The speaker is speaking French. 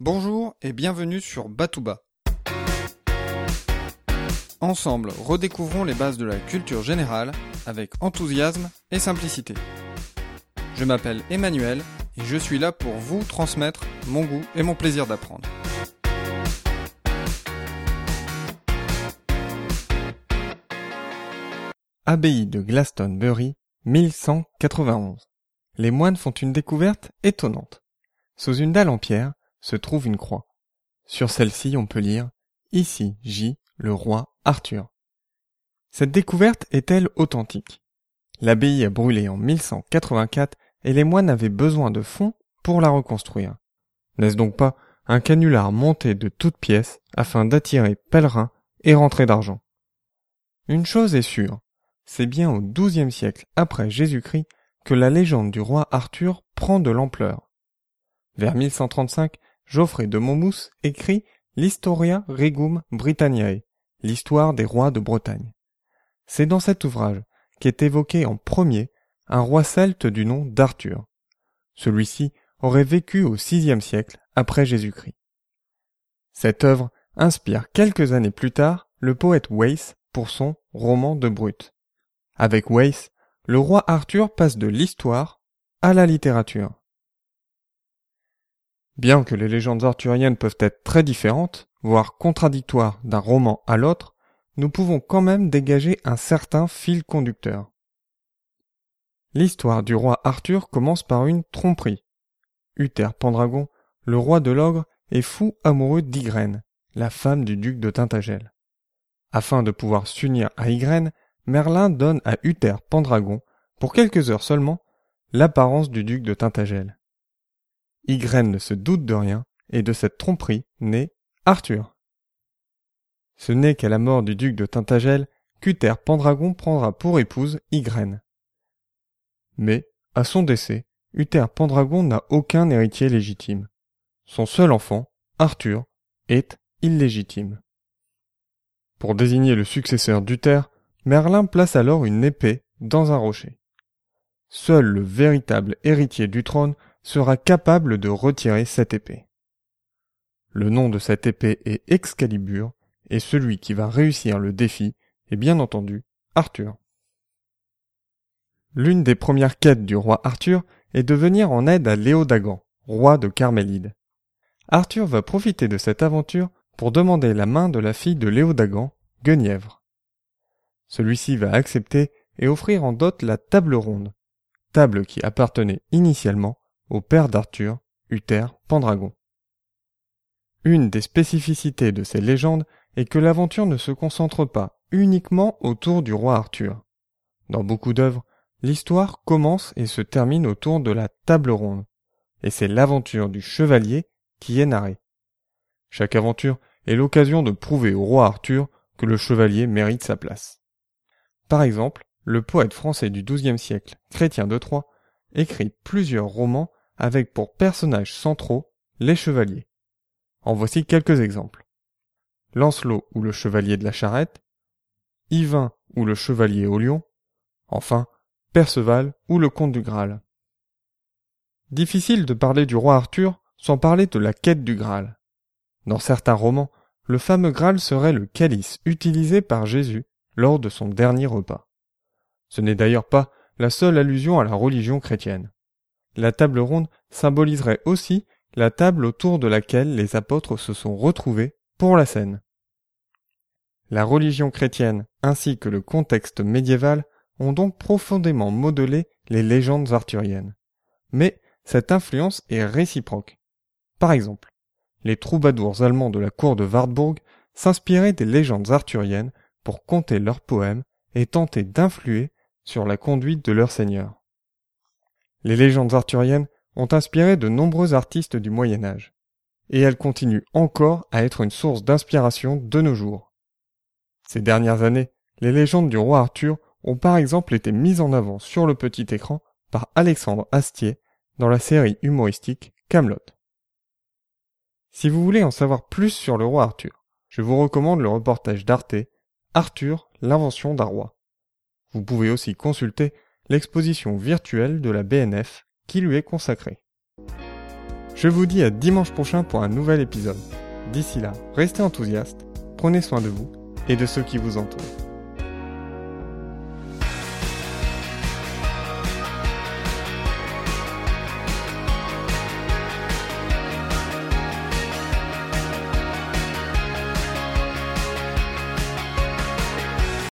Bonjour et bienvenue sur Batouba. Ensemble, redécouvrons les bases de la culture générale avec enthousiasme et simplicité. Je m'appelle Emmanuel et je suis là pour vous transmettre mon goût et mon plaisir d'apprendre. Abbaye de Glastonbury, 1191. Les moines font une découverte étonnante. Sous une dalle en pierre se trouve une croix. Sur celle-ci, on peut lire Ici gît le roi Arthur. Cette découverte est-elle authentique? L'abbaye a brûlé en 1184 et les moines avaient besoin de fonds pour la reconstruire. N'est-ce donc pas un canular monté de toutes pièces afin d'attirer pèlerins et rentrer d'argent? Une chose est sûre, c'est bien au XIIe siècle après Jésus-Christ que la légende du roi Arthur prend de l'ampleur. Vers 1135, Geoffrey de Monmouth écrit l'Historia Regum Britanniae, l'histoire des rois de Bretagne. C'est dans cet ouvrage qu'est évoqué en premier un roi celte du nom d'Arthur. Celui-ci aurait vécu au VIe siècle après Jésus-Christ. Cette œuvre inspire quelques années plus tard le poète Weiss pour son roman de Brut. Avec Weiss, le roi Arthur passe de l'histoire à la littérature. Bien que les légendes arthuriennes peuvent être très différentes, voire contradictoires d'un roman à l'autre, nous pouvons quand même dégager un certain fil conducteur. L'histoire du roi Arthur commence par une tromperie. Uther Pendragon, le roi de l'ogre, est fou amoureux d'Ygraine, la femme du duc de Tintagel. Afin de pouvoir s'unir à Ygraine, Merlin donne à Uther Pendragon, pour quelques heures seulement, l'apparence du duc de Tintagel. Ygraine ne se doute de rien, et de cette tromperie naît Arthur. Ce n'est qu'à la mort du duc de Tintagel qu'Uther Pendragon prendra pour épouse Ygraine. Mais, à son décès, Uther Pendragon n'a aucun héritier légitime. Son seul enfant, Arthur, est illégitime. Pour désigner le successeur d'Uther, Merlin place alors une épée dans un rocher. Seul le véritable héritier du trône sera capable de retirer cette épée. Le nom de cette épée est Excalibur, et celui qui va réussir le défi est bien entendu Arthur. L'une des premières quêtes du roi Arthur est de venir en aide à Léodagan, roi de Carmélide. Arthur va profiter de cette aventure pour demander la main de la fille de Léodagan, Guenièvre. Celui-ci va accepter et offrir en dot la table ronde, table qui appartenait initialement au père d'Arthur, Uther Pendragon. Une des spécificités de ces légendes est que l'aventure ne se concentre pas uniquement autour du roi Arthur. Dans beaucoup d'œuvres, l'histoire commence et se termine autour de la table ronde, et c'est l'aventure du chevalier qui est narrée. Chaque aventure est l'occasion de prouver au roi Arthur que le chevalier mérite sa place. Par exemple, le poète français du XIIe siècle, Chrétien de Troyes, écrit plusieurs romans avec pour personnages centraux les chevaliers. En voici quelques exemples. Lancelot ou le chevalier de la charrette, Yvain ou le chevalier au lion, enfin Perceval ou le comte du Graal. Difficile de parler du roi Arthur sans parler de la quête du Graal. Dans certains romans, le fameux Graal serait le calice utilisé par Jésus lors de son dernier repas. Ce n'est d'ailleurs pas la seule allusion à la religion chrétienne. La table ronde symboliserait aussi la table autour de laquelle les apôtres se sont retrouvés pour la scène. La religion chrétienne ainsi que le contexte médiéval ont donc profondément modelé les légendes arthuriennes. Mais cette influence est réciproque. Par exemple, les troubadours allemands de la cour de Wartburg s'inspiraient des légendes arthuriennes pour conter leurs poèmes et tenter d'influer sur la conduite de leur seigneur. Les légendes arthuriennes ont inspiré de nombreux artistes du Moyen Âge, et elles continuent encore à être une source d'inspiration de nos jours. Ces dernières années, les légendes du roi Arthur ont par exemple été mises en avant sur le petit écran par Alexandre Astier dans la série humoristique Camelot. Si vous voulez en savoir plus sur le roi Arthur, je vous recommande le reportage d'Arte Arthur, l'invention d'un roi. Vous pouvez aussi consulter l'exposition virtuelle de la BNF qui lui est consacrée. Je vous dis à dimanche prochain pour un nouvel épisode. D'ici là, restez enthousiastes, prenez soin de vous et de ceux qui vous entourent.